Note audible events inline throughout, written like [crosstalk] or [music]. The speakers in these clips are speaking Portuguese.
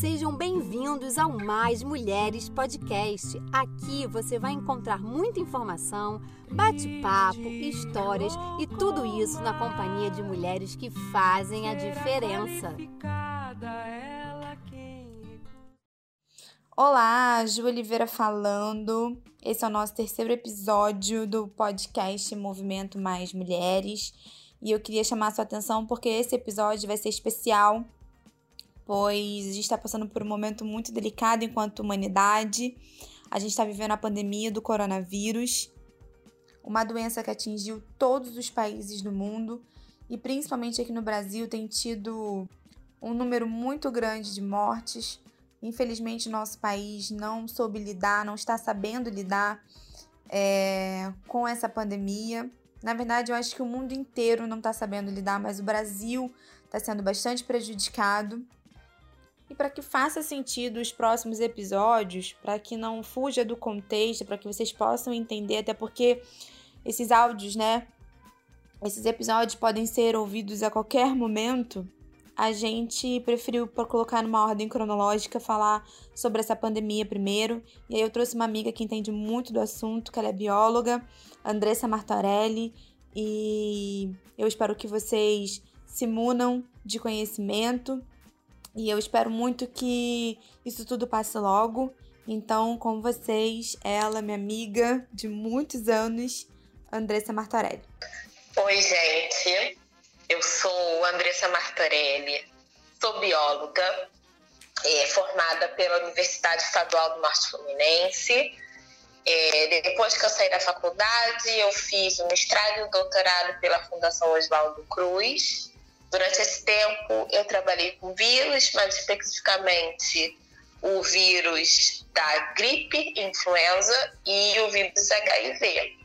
Sejam bem-vindos ao Mais Mulheres Podcast. Aqui você vai encontrar muita informação, bate-papo, histórias e tudo isso na companhia de mulheres que fazem a diferença. Olá, Ju Oliveira falando. Esse é o nosso terceiro episódio do podcast Movimento Mais Mulheres. E eu queria chamar a sua atenção porque esse episódio vai ser especial pois a gente está passando por um momento muito delicado enquanto humanidade. A gente está vivendo a pandemia do coronavírus, uma doença que atingiu todos os países do mundo e principalmente aqui no Brasil tem tido um número muito grande de mortes. Infelizmente, nosso país não soube lidar, não está sabendo lidar é, com essa pandemia. Na verdade, eu acho que o mundo inteiro não está sabendo lidar, mas o Brasil está sendo bastante prejudicado. E para que faça sentido os próximos episódios, para que não fuja do contexto, para que vocês possam entender, até porque esses áudios, né? Esses episódios podem ser ouvidos a qualquer momento. A gente preferiu, colocar numa ordem cronológica, falar sobre essa pandemia primeiro. E aí eu trouxe uma amiga que entende muito do assunto, que ela é bióloga, Andressa Martorelli. E eu espero que vocês se munam de conhecimento e eu espero muito que isso tudo passe logo. Então, com vocês, ela, minha amiga de muitos anos, Andressa Martorelli. Oi, gente. Eu sou Andressa Martorelli, sou bióloga, é, formada pela Universidade Estadual do Norte Fluminense. É, depois que eu saí da faculdade, eu fiz um mestrado e um doutorado pela Fundação Oswaldo Cruz Durante esse tempo, eu trabalhei com vírus, mais especificamente o vírus da gripe, influenza e o vírus HIV.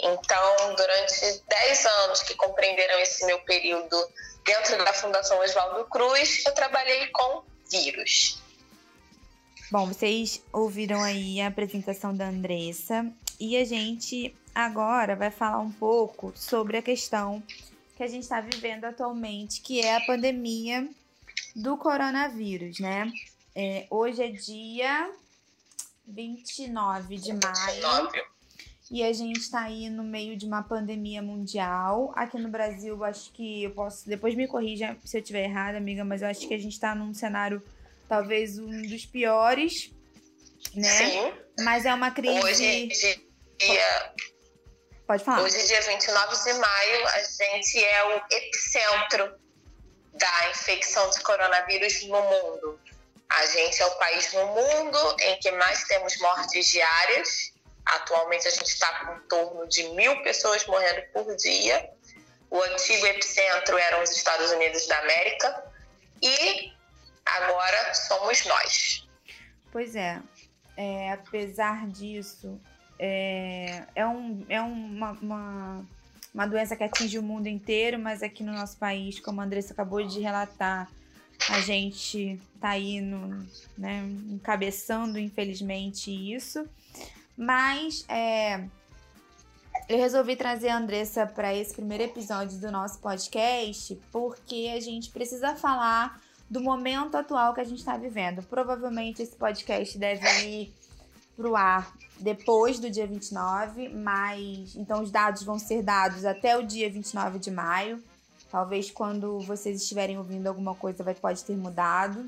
Então, durante 10 anos que compreenderam esse meu período dentro da Fundação Oswaldo Cruz, eu trabalhei com vírus. Bom, vocês ouviram aí a apresentação da Andressa e a gente agora vai falar um pouco sobre a questão que a gente está vivendo atualmente, que é a pandemia do coronavírus, né? É, hoje é dia 29 de maio. E a gente está aí no meio de uma pandemia mundial. Aqui no Brasil, acho que eu posso. Depois me corrija se eu estiver errada, amiga, mas eu acho que a gente está num cenário talvez um dos piores, né? Sim. Mas é uma crise. Hoje, dia Pode falar. Hoje, dia 29 de maio, a gente é o epicentro da infecção de coronavírus no mundo. A gente é o país no mundo em que mais temos mortes diárias. Atualmente, a gente está com em torno de mil pessoas morrendo por dia. O antigo epicentro eram os Estados Unidos da América. E agora somos nós. Pois é. é apesar disso, é, é, um, é uma, uma, uma doença que atinge o mundo inteiro, mas aqui no nosso país, como a Andressa acabou de relatar, a gente tá aí no, né, encabeçando, infelizmente, isso. Mas é, eu resolvi trazer a Andressa para esse primeiro episódio do nosso podcast porque a gente precisa falar do momento atual que a gente está vivendo. Provavelmente esse podcast deve ir pro ar depois do dia 29, mas então os dados vão ser dados até o dia 29 de maio. Talvez quando vocês estiverem ouvindo alguma coisa vai pode ter mudado.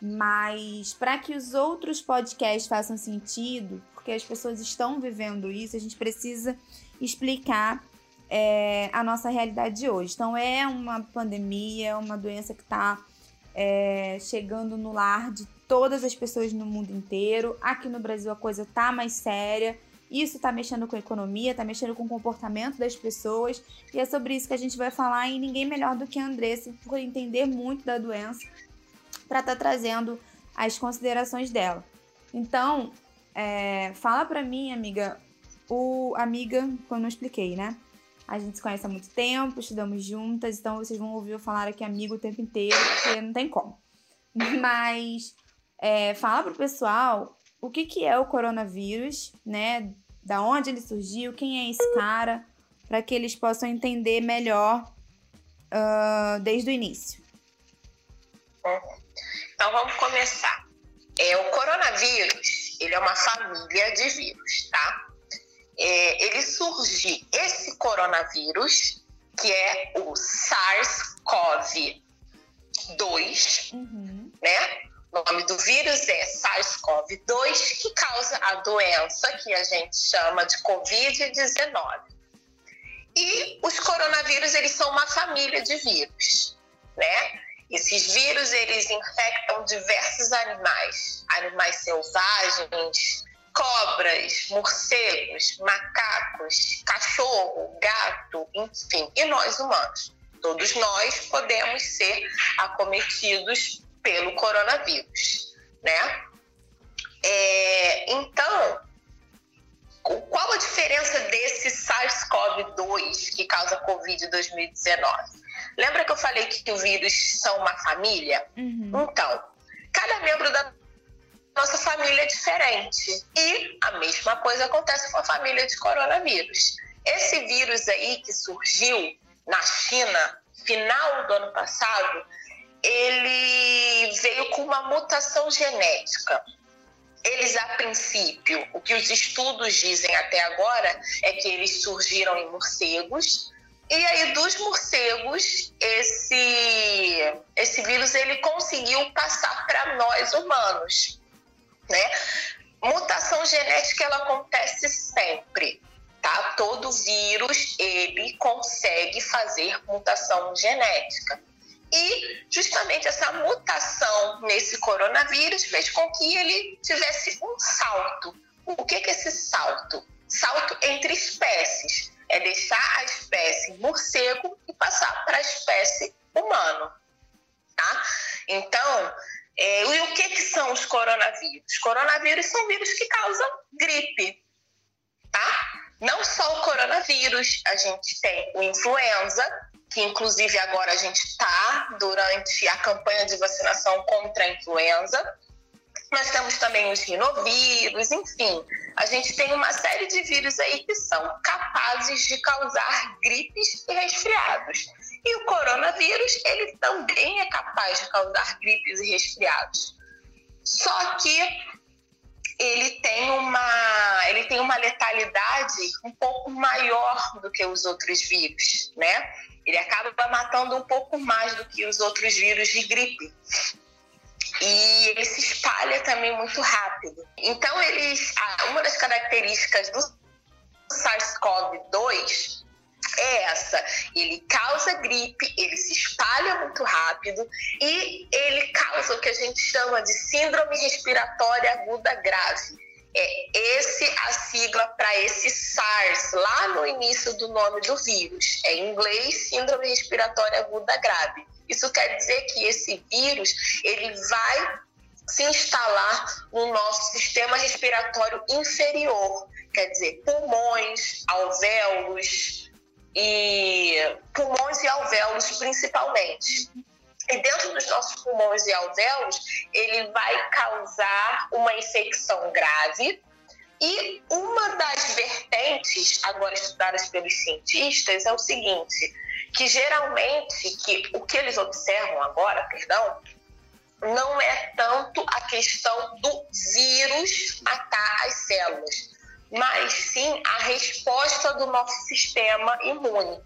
Mas para que os outros podcasts façam sentido, porque as pessoas estão vivendo isso, a gente precisa explicar é, a nossa realidade de hoje. Então é uma pandemia, é uma doença que está é, chegando no lar de todas as pessoas no mundo inteiro. Aqui no Brasil a coisa tá mais séria. Isso tá mexendo com a economia, tá mexendo com o comportamento das pessoas. E é sobre isso que a gente vai falar. E ninguém melhor do que a Andressa, por entender muito da doença, para estar tá trazendo as considerações dela. Então, é, fala para mim, amiga, o amiga, como eu não expliquei, né? A gente se conhece há muito tempo, estudamos juntas, então vocês vão ouvir eu falar aqui amigo o tempo inteiro, porque não tem como. Mas é, fala pro pessoal o que, que é o coronavírus, né? Da onde ele surgiu, quem é esse cara, para que eles possam entender melhor uh, desde o início. Então vamos começar. É, o coronavírus, ele é uma família de vírus, tá? É, ele surge, esse coronavírus, que é o SARS-CoV-2, uhum. né? O nome do vírus é SARS-CoV-2, que causa a doença que a gente chama de Covid-19. E os coronavírus, eles são uma família de vírus, né? Esses vírus, eles infectam diversos animais, animais selvagens, cobras, morcegos, macacos, cachorro, gato, enfim, e nós humanos. Todos nós podemos ser acometidos pelo coronavírus, né? É, então, qual a diferença desse SARS-CoV-2 que causa Covid-2019? Lembra que eu falei que o vírus são uma família? Uhum. Então, cada membro da nossa família é diferente. E a mesma coisa acontece com a família de coronavírus. Esse vírus aí que surgiu na China, final do ano passado, ele veio com uma mutação genética. Eles, a princípio, o que os estudos dizem até agora é que eles surgiram em morcegos. E aí, dos morcegos, esse, esse vírus ele conseguiu passar para nós humanos. Né? Mutação genética ela acontece sempre. Tá? Todo vírus ele consegue fazer mutação genética. E justamente essa mutação nesse coronavírus fez com que ele tivesse um salto. O que é esse salto? Salto entre espécies. É deixar a espécie morcego e passar para a espécie humano. Tá? Então, é, e o que, que são os coronavírus? Coronavírus são vírus que causam gripe. Tá? Não só o coronavírus, a gente tem o influenza, que inclusive agora a gente está durante a campanha de vacinação contra a influenza. Nós temos também os rinovírus, enfim, a gente tem uma série de vírus aí que são capazes de causar gripes e resfriados. E o coronavírus, ele também é capaz de causar gripes e resfriados. Só que ele tem uma ele tem uma letalidade um pouco maior do que os outros vírus, né? Ele acaba matando um pouco mais do que os outros vírus de gripe. E ele se espalha também muito rápido. Então, eles, uma das características do SARS-CoV-2 é essa. Ele causa gripe, ele se espalha muito rápido e ele causa o que a gente chama de síndrome respiratória aguda grave é esse a sigla para esse SARS, lá no início do nome do vírus. É em inglês, Síndrome Respiratória Aguda Grave. Isso quer dizer que esse vírus ele vai se instalar no nosso sistema respiratório inferior, quer dizer, pulmões, alvéolos e pulmões e alvéolos principalmente. E dentro dos nossos pulmões e alvéolos, ele vai causar uma infecção grave. E uma das vertentes, agora estudadas pelos cientistas, é o seguinte, que geralmente, que o que eles observam agora, perdão, não é tanto a questão do vírus matar as células, mas sim a resposta do nosso sistema imune.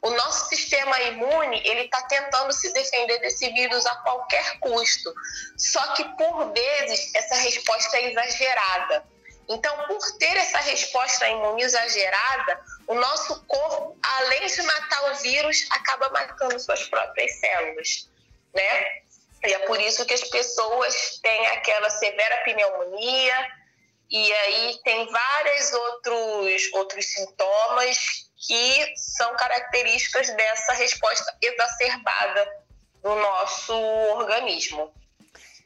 O nosso sistema imune ele está tentando se defender desse vírus a qualquer custo. Só que por vezes essa resposta é exagerada. Então, por ter essa resposta imune exagerada, o nosso corpo, além de matar o vírus, acaba matando suas próprias células, né? E é por isso que as pessoas têm aquela severa pneumonia e aí tem vários outros outros sintomas que são características dessa resposta exacerbada do nosso organismo.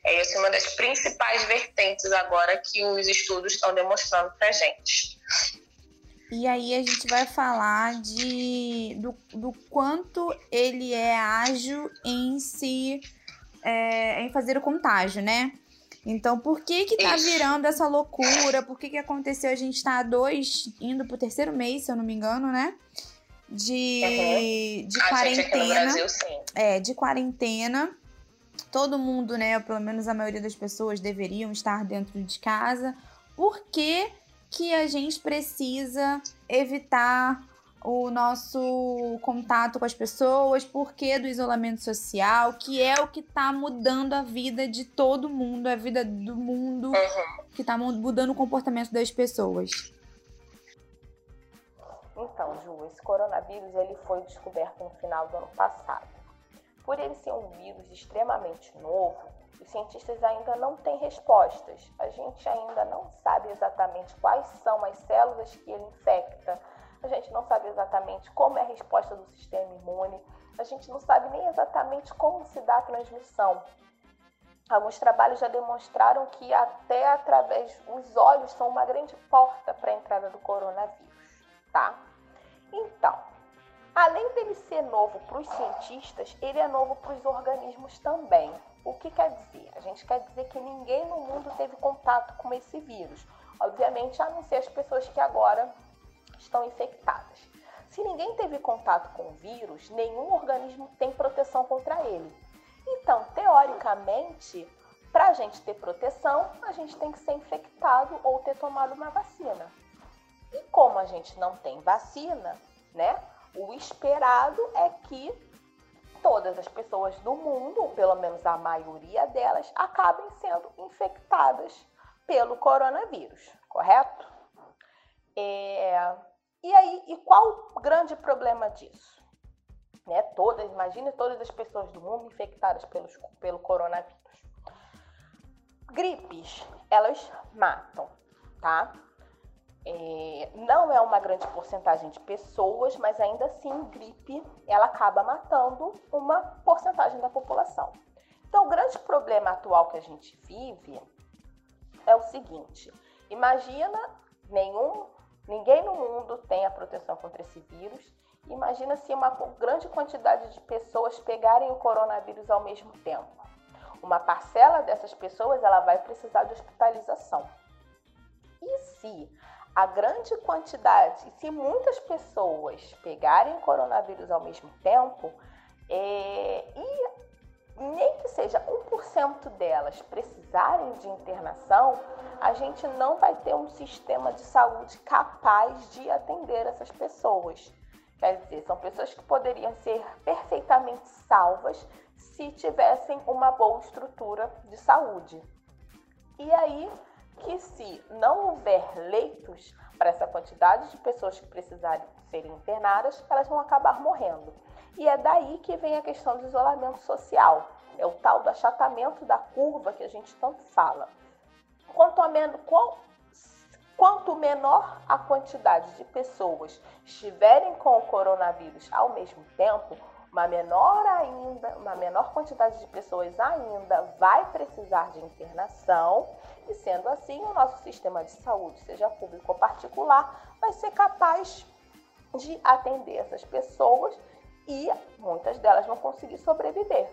É essa uma das principais vertentes agora que os estudos estão demonstrando para gente. E aí a gente vai falar de do, do quanto ele é ágil em se é, em fazer o contágio, né? Então, por que que tá virando essa loucura? Por que que aconteceu? A gente tá dois, indo pro terceiro mês, se eu não me engano, né? De, uhum. de quarentena. Brasil, é, de quarentena. todo mundo, né, pelo menos a maioria das pessoas deveriam estar dentro de casa, por que, que a gente precisa evitar o nosso contato com as pessoas, por que do isolamento social, que é o que está mudando a vida de todo mundo, a vida do mundo, uhum. que está mudando o comportamento das pessoas. Então, Ju, esse coronavírus ele foi descoberto no final do ano passado. Por ele ser um vírus extremamente novo, os cientistas ainda não têm respostas. A gente ainda não sabe exatamente quais são as células que ele infecta. A gente não sabe exatamente como é a resposta do sistema imune. A gente não sabe nem exatamente como se dá a transmissão. Alguns trabalhos já demonstraram que até através os olhos são uma grande porta para a entrada do coronavírus, tá? Então, além dele ser novo para os cientistas, ele é novo para os organismos também. O que quer dizer? A gente quer dizer que ninguém no mundo teve contato com esse vírus. Obviamente, a não ser as pessoas que agora estão infectadas. Se ninguém teve contato com o vírus, nenhum organismo tem proteção contra ele. Então, teoricamente, para a gente ter proteção, a gente tem que ser infectado ou ter tomado uma vacina. E como a gente não tem vacina, né? O esperado é que todas as pessoas do mundo, ou pelo menos a maioria delas, acabem sendo infectadas pelo coronavírus, correto? É... E aí, e qual o grande problema disso? Né? Todas, imagine todas as pessoas do mundo infectadas pelos, pelo coronavírus. Gripes, elas matam, tá? É, não é uma grande porcentagem de pessoas, mas ainda assim, gripe ela acaba matando uma porcentagem da população. Então, o grande problema atual que a gente vive é o seguinte: imagina nenhum, ninguém no mundo tem a proteção contra esse vírus. Imagina se uma grande quantidade de pessoas pegarem o coronavírus ao mesmo tempo. Uma parcela dessas pessoas ela vai precisar de hospitalização. E se a grande quantidade, se muitas pessoas pegarem coronavírus ao mesmo tempo, é, e nem que seja 1% delas precisarem de internação, a gente não vai ter um sistema de saúde capaz de atender essas pessoas. Quer dizer, são pessoas que poderiam ser perfeitamente salvas se tivessem uma boa estrutura de saúde. E aí, que se não houver leitos para essa quantidade de pessoas que precisarem serem internadas, elas vão acabar morrendo. E é daí que vem a questão do isolamento social. É o tal do achatamento da curva que a gente tanto fala. Quanto, men quanto menor a quantidade de pessoas estiverem com o coronavírus ao mesmo tempo, uma menor ainda, uma menor quantidade de pessoas ainda vai precisar de internação e sendo assim o nosso sistema de saúde, seja público ou particular, vai ser capaz de atender essas pessoas e muitas delas vão conseguir sobreviver.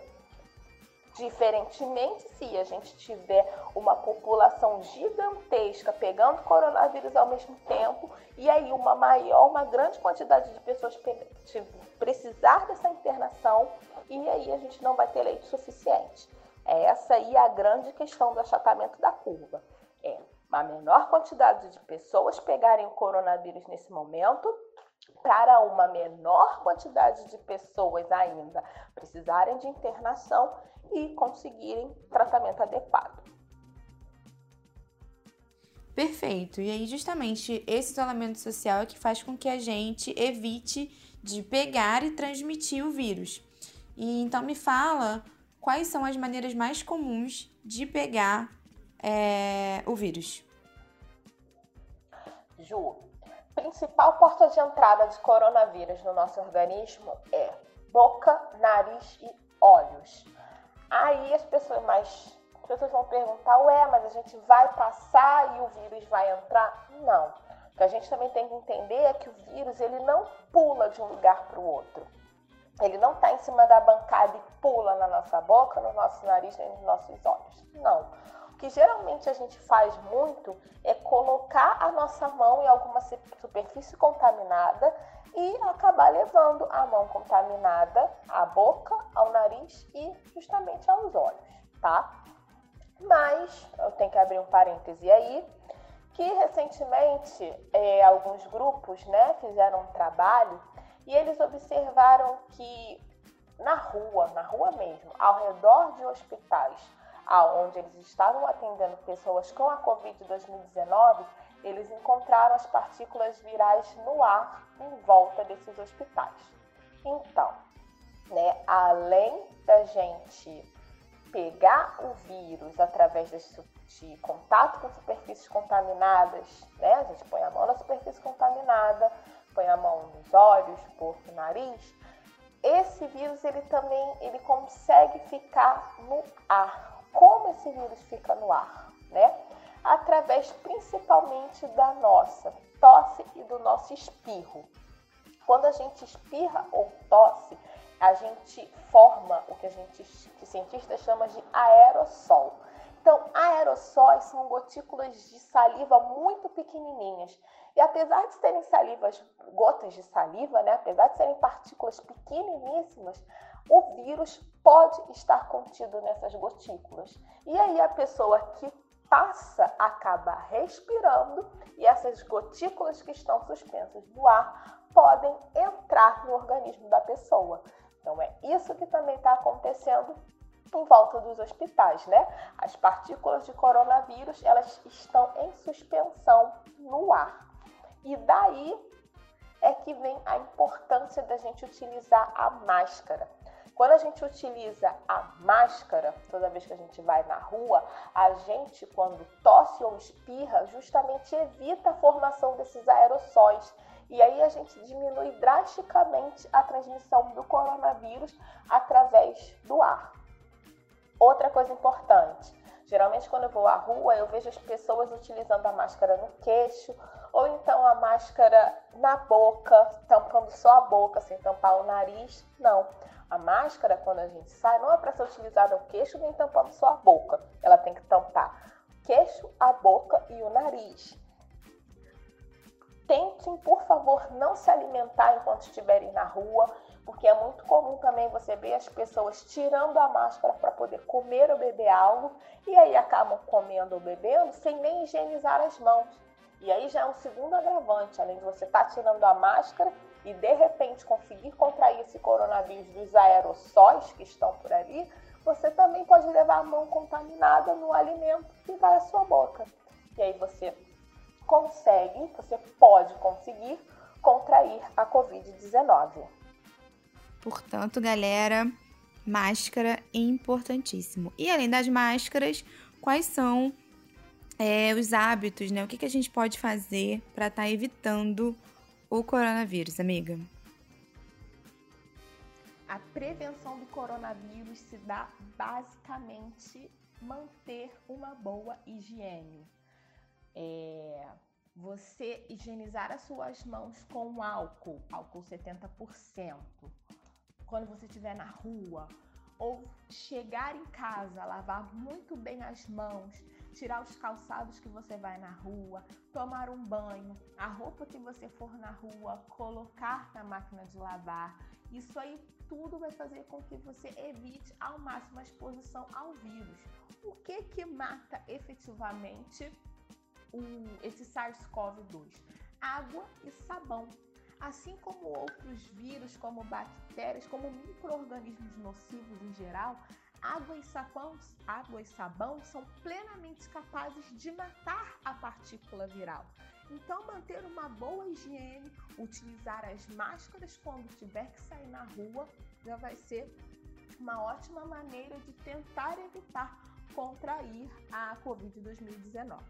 Diferentemente, se a gente tiver uma população gigantesca pegando coronavírus ao mesmo tempo, e aí uma maior, uma grande quantidade de pessoas precisar dessa internação, e aí a gente não vai ter leite suficiente. É essa aí a grande questão do achatamento da curva. É uma menor quantidade de pessoas pegarem o coronavírus nesse momento para uma menor quantidade de pessoas ainda precisarem de internação e conseguirem tratamento adequado. Perfeito. E aí, justamente, esse isolamento social é que faz com que a gente evite de pegar e transmitir o vírus. E então me fala quais são as maneiras mais comuns de pegar é, o vírus. Ju, principal porta de entrada de coronavírus no nosso organismo é boca, nariz e olhos. Aí as pessoas mais as pessoas vão perguntar, ué, mas a gente vai passar e o vírus vai entrar? Não. O que a gente também tem que entender é que o vírus ele não pula de um lugar para o outro. Ele não está em cima da bancada e pula na nossa boca, no nosso nariz, nem nos nossos olhos. Não. Que geralmente a gente faz muito é colocar a nossa mão em alguma superfície contaminada e acabar levando a mão contaminada à boca, ao nariz e justamente aos olhos, tá? Mas eu tenho que abrir um parêntese aí, que recentemente é, alguns grupos né, fizeram um trabalho e eles observaram que na rua, na rua mesmo, ao redor de hospitais, aonde eles estavam atendendo pessoas com a Covid-2019, eles encontraram as partículas virais no ar em volta desses hospitais. Então, né, além da gente pegar o vírus através de contato com superfícies contaminadas, né, a gente põe a mão na superfície contaminada, põe a mão nos olhos, boca, nariz, esse vírus ele também ele consegue ficar no ar. Como esse vírus fica no ar, né? Através principalmente da nossa tosse e do nosso espirro. Quando a gente espirra ou tosse, a gente forma o que a gente, que cientistas chama de aerossol. Então, aerossóis são gotículas de saliva muito pequenininhas. E apesar de serem salivas, gotas de saliva, né, apesar de serem partículas pequeniníssimas, o vírus pode estar contido nessas gotículas. E aí a pessoa que passa acaba respirando e essas gotículas que estão suspensas no ar podem entrar no organismo da pessoa. Então é isso que também está acontecendo em volta dos hospitais, né? As partículas de coronavírus, elas estão em suspensão no ar. E daí é que vem a importância da gente utilizar a máscara. Quando a gente utiliza a máscara, toda vez que a gente vai na rua, a gente, quando tosse ou espirra, justamente evita a formação desses aerossóis. E aí a gente diminui drasticamente a transmissão do coronavírus através do ar. Outra coisa importante, geralmente quando eu vou à rua, eu vejo as pessoas utilizando a máscara no queixo ou então a máscara na boca, tampando só a boca, sem tampar o nariz. Não. A máscara, quando a gente sai, não é para ser utilizada no queixo nem tampando só a boca. Ela tem que tampar o queixo, a boca e o nariz. Tentem, por favor, não se alimentar enquanto estiverem na rua porque é muito comum também você ver as pessoas tirando a máscara para poder comer ou beber algo e aí acabam comendo ou bebendo sem nem higienizar as mãos. E aí já é um segundo agravante, além de você estar tá tirando a máscara e de repente conseguir contrair esse coronavírus dos aerossóis que estão por ali, você também pode levar a mão contaminada no alimento que vai à sua boca. E aí você consegue, você pode conseguir contrair a Covid-19. Portanto, galera, máscara é importantíssimo. E além das máscaras, quais são é, os hábitos, né? O que, que a gente pode fazer para estar tá evitando o coronavírus, amiga? A prevenção do coronavírus se dá basicamente manter uma boa higiene. É, você higienizar as suas mãos com álcool, álcool 70%, quando você estiver na rua, ou chegar em casa, lavar muito bem as mãos, tirar os calçados que você vai na rua, tomar um banho, a roupa que você for na rua, colocar na máquina de lavar. Isso aí tudo vai fazer com que você evite ao máximo a exposição ao vírus. O que que mata efetivamente o, esse SARS-CoV-2? Água e sabão. Assim como outros vírus, como bactérias, como micro-organismos nocivos em geral, água e, sabão, água e sabão são plenamente capazes de matar a partícula viral. Então, manter uma boa higiene, utilizar as máscaras quando tiver que sair na rua, já vai ser uma ótima maneira de tentar evitar contrair a Covid-2019.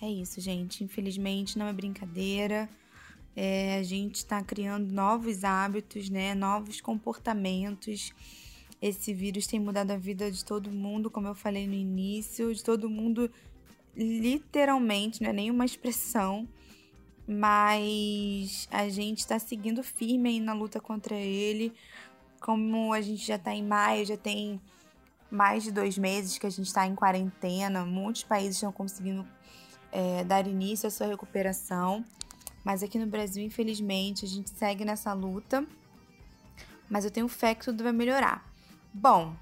É isso, gente. Infelizmente, não é brincadeira. É, a gente está criando novos hábitos, né? Novos comportamentos. Esse vírus tem mudado a vida de todo mundo, como eu falei no início, de todo mundo, literalmente, não é nenhuma expressão, mas a gente está seguindo firme aí na luta contra ele. Como a gente já está em maio, já tem mais de dois meses que a gente está em quarentena, muitos países estão conseguindo é, dar início à sua recuperação, mas aqui no Brasil, infelizmente, a gente segue nessa luta. Mas eu tenho fé que tudo vai melhorar. Bom,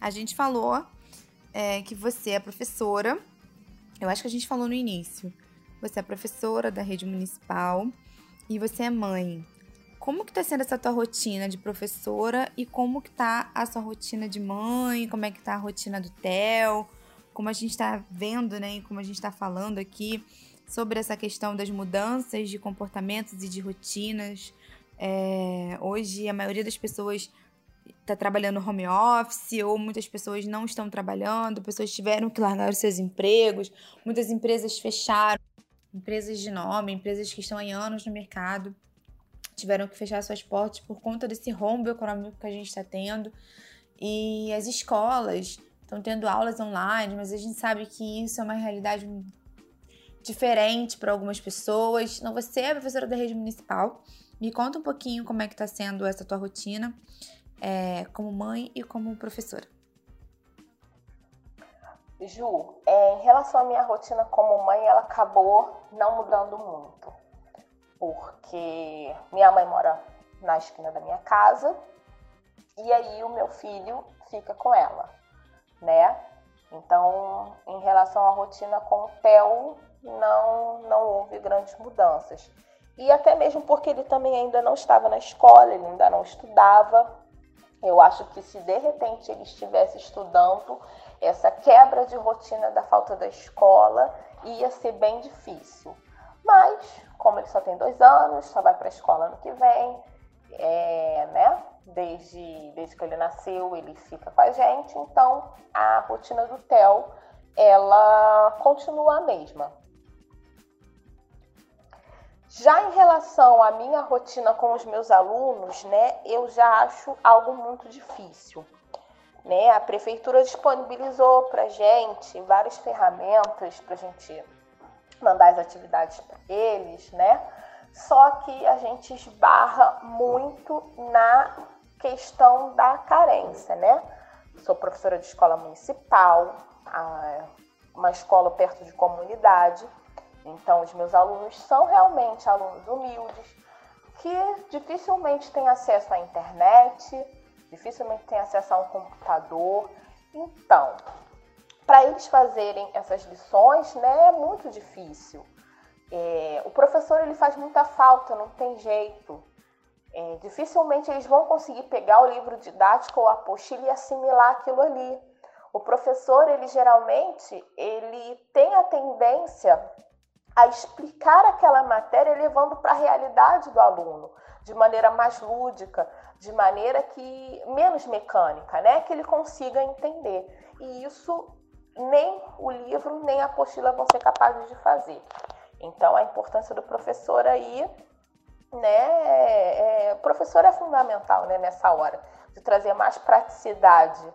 a gente falou é, que você é professora. Eu acho que a gente falou no início. Você é professora da rede municipal e você é mãe. Como que tá sendo essa tua rotina de professora e como que tá a sua rotina de mãe? Como é que tá a rotina do Theo? Como a gente está vendo, né, e como a gente está falando aqui sobre essa questão das mudanças de comportamentos e de rotinas. É, hoje a maioria das pessoas está trabalhando home office ou muitas pessoas não estão trabalhando, pessoas tiveram que largar os seus empregos, muitas empresas fecharam, empresas de nome, empresas que estão há anos no mercado tiveram que fechar suas portas por conta desse rombo econômico que a gente está tendo. E as escolas estão tendo aulas online, mas a gente sabe que isso é uma realidade diferente para algumas pessoas. Então, você é professora da rede municipal. Me conta um pouquinho como é que está sendo essa tua rotina é, como mãe e como professora. Ju, é, em relação à minha rotina como mãe, ela acabou não mudando muito. Porque minha mãe mora na esquina da minha casa e aí o meu filho fica com ela, né? Então, em relação à rotina com o Theo, não, não houve grandes mudanças. E até mesmo porque ele também ainda não estava na escola, ele ainda não estudava. Eu acho que se de repente ele estivesse estudando, essa quebra de rotina da falta da escola ia ser bem difícil. Mas, como ele só tem dois anos, só vai para a escola ano que vem, é, né? Desde, desde que ele nasceu, ele fica com a gente, então a rotina do Theo ela continua a mesma. Já em relação à minha rotina com os meus alunos, né, eu já acho algo muito difícil. Né? A prefeitura disponibilizou para gente várias ferramentas para a gente mandar as atividades para eles, né? Só que a gente esbarra muito na questão da carência, né? Sou professora de escola municipal, uma escola perto de comunidade, então os meus alunos são realmente alunos humildes, que dificilmente têm acesso à internet, dificilmente têm acesso a um computador. Então, para eles fazerem essas lições, né, é muito difícil. É, o professor ele faz muita falta, não tem jeito. É, dificilmente eles vão conseguir pegar o livro didático ou a apostila e assimilar aquilo ali. O professor, ele geralmente, ele tem a tendência a explicar aquela matéria levando para a realidade do aluno, de maneira mais lúdica, de maneira que menos mecânica, né, que ele consiga entender. E isso nem o livro nem a apostila vão ser capazes de fazer. Então, a importância do professor aí, né? É, o professor é fundamental né, nessa hora, de trazer mais praticidade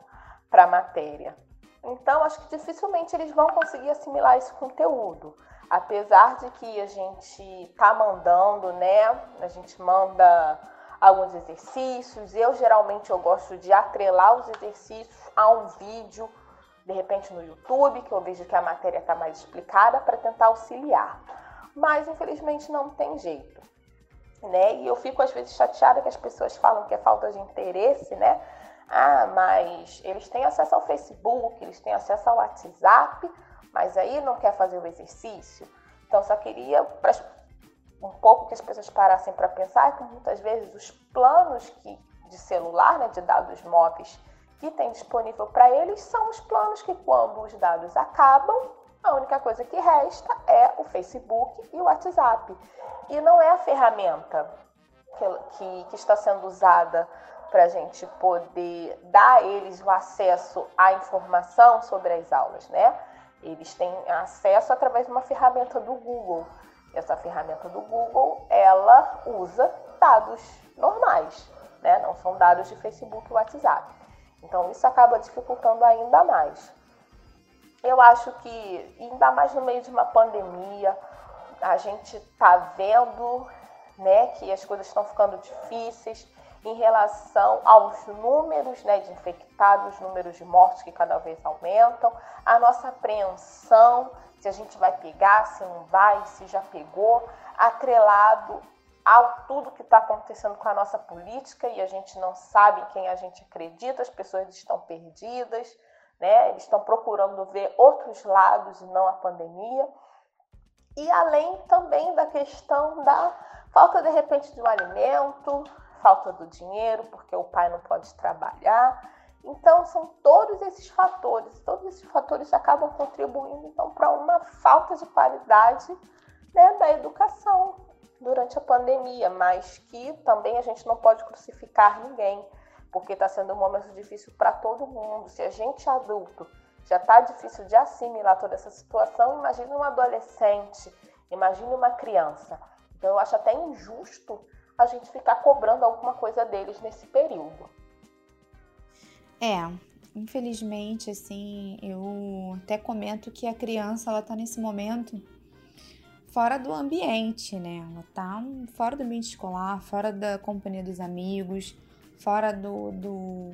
para a matéria. Então, acho que dificilmente eles vão conseguir assimilar esse conteúdo. Apesar de que a gente tá mandando, né? A gente manda alguns exercícios. Eu geralmente eu gosto de atrelar os exercícios a um vídeo de repente no YouTube, que eu vejo que a matéria está mais explicada, para tentar auxiliar. Mas infelizmente não tem jeito. Né? E eu fico às vezes chateada que as pessoas falam que é falta de interesse, né? Ah, mas eles têm acesso ao Facebook, eles têm acesso ao WhatsApp, mas aí não quer fazer o exercício. Então só queria um pouco que as pessoas parassem para pensar que muitas vezes os planos que, de celular, né, de dados móveis que tem disponível para eles são os planos que, quando os dados acabam, a única coisa que resta é o Facebook e o WhatsApp. E não é a ferramenta que, que, que está sendo usada para a gente poder dar a eles o acesso à informação sobre as aulas, né? Eles têm acesso através de uma ferramenta do Google. Essa ferramenta do Google, ela usa dados normais, né? Não são dados de Facebook e WhatsApp. Então isso acaba dificultando ainda mais. Eu acho que, ainda mais no meio de uma pandemia, a gente está vendo né, que as coisas estão ficando difíceis. Em relação aos números né, de infectados, números de mortes que cada vez aumentam, a nossa apreensão, se a gente vai pegar, se não vai, se já pegou, atrelado ao tudo que está acontecendo com a nossa política e a gente não sabe em quem a gente acredita, as pessoas estão perdidas, né? Eles estão procurando ver outros lados e não a pandemia. E além também da questão da falta de repente de um alimento, falta do dinheiro, porque o pai não pode trabalhar. Então são todos esses fatores, todos esses fatores acabam contribuindo então para uma falta de qualidade né, da educação durante a pandemia, mas que também a gente não pode crucificar ninguém, porque está sendo um momento difícil para todo mundo. Se a gente adulto já está difícil de assimilar toda essa situação, imagine um adolescente, imagine uma criança. Então eu acho até injusto a gente ficar cobrando alguma coisa deles nesse período. É, infelizmente, assim, eu até comento que a criança ela tá nesse momento fora do ambiente, né? Ela tá fora do ambiente escolar, fora da companhia dos amigos, fora do, do,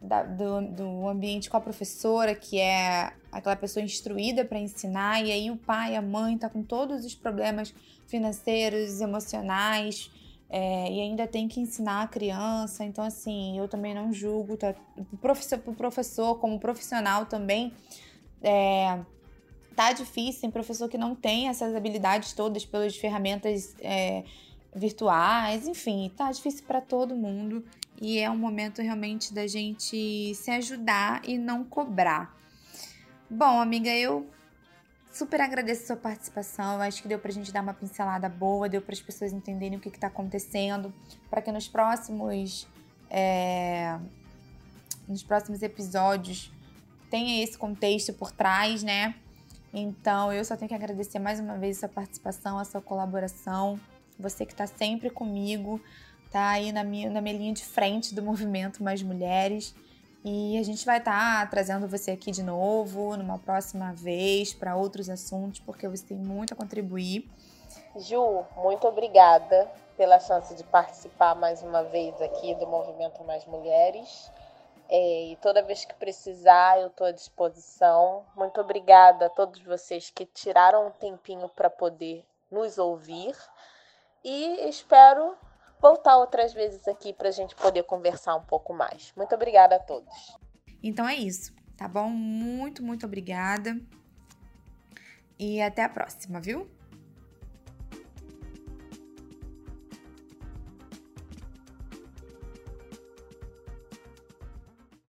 da, do, do ambiente com a professora, que é aquela pessoa instruída para ensinar, e aí o pai, a mãe tá com todos os problemas financeiros, emocionais, é, e ainda tem que ensinar a criança. Então, assim, eu também não julgo. Tá? O professor, o professor como profissional também, é, tá difícil. Tem professor que não tem essas habilidades todas pelas ferramentas é, virtuais, enfim, tá difícil para todo mundo e é um momento realmente da gente se ajudar e não cobrar. Bom, amiga, eu super agradeço sua participação. Eu acho que deu pra gente dar uma pincelada boa, deu para as pessoas entenderem o que, está acontecendo, para que nos próximos é, nos próximos episódios tenha esse contexto por trás, né? Então, eu só tenho que agradecer mais uma vez a sua participação, a sua colaboração. Você que está sempre comigo, tá aí na minha, na minha linha de frente do [laughs] movimento Mais Mulheres. E a gente vai estar tá trazendo você aqui de novo, numa próxima vez, para outros assuntos, porque você tem muito a contribuir. Ju, muito obrigada pela chance de participar mais uma vez aqui do Movimento Mais Mulheres. É, e toda vez que precisar, eu estou à disposição. Muito obrigada a todos vocês que tiraram um tempinho para poder nos ouvir. E espero voltar outras vezes aqui para a gente poder conversar um pouco mais. Muito obrigada a todos. Então é isso, tá bom? Muito, muito obrigada. E até a próxima, viu?